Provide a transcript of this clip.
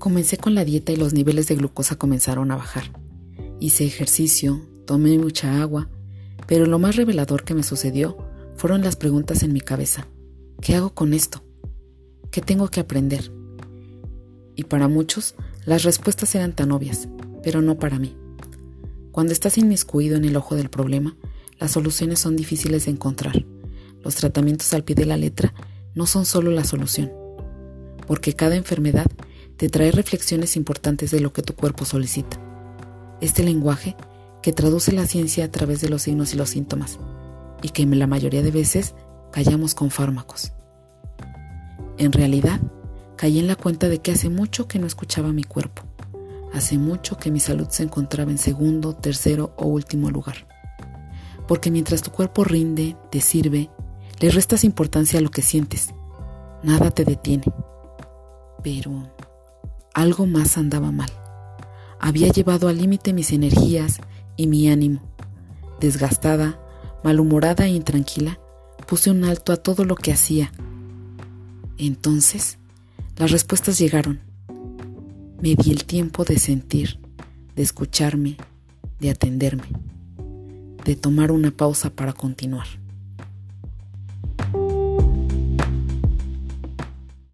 Comencé con la dieta y los niveles de glucosa comenzaron a bajar. Hice ejercicio, tomé mucha agua, pero lo más revelador que me sucedió fueron las preguntas en mi cabeza. ¿Qué hago con esto? ¿Qué tengo que aprender? Y para muchos, las respuestas eran tan obvias, pero no para mí. Cuando estás inmiscuido en el ojo del problema, las soluciones son difíciles de encontrar. Los tratamientos al pie de la letra no son solo la solución, porque cada enfermedad te trae reflexiones importantes de lo que tu cuerpo solicita. Este lenguaje que traduce la ciencia a través de los signos y los síntomas, y que la mayoría de veces callamos con fármacos. En realidad, caí en la cuenta de que hace mucho que no escuchaba mi cuerpo. Hace mucho que mi salud se encontraba en segundo, tercero o último lugar. Porque mientras tu cuerpo rinde, te sirve, le restas importancia a lo que sientes. Nada te detiene. Pero algo más andaba mal. Había llevado al límite mis energías y mi ánimo. Desgastada, malhumorada e intranquila, puse un alto a todo lo que hacía. Entonces, las respuestas llegaron. Me di el tiempo de sentir, de escucharme, de atenderme, de tomar una pausa para continuar.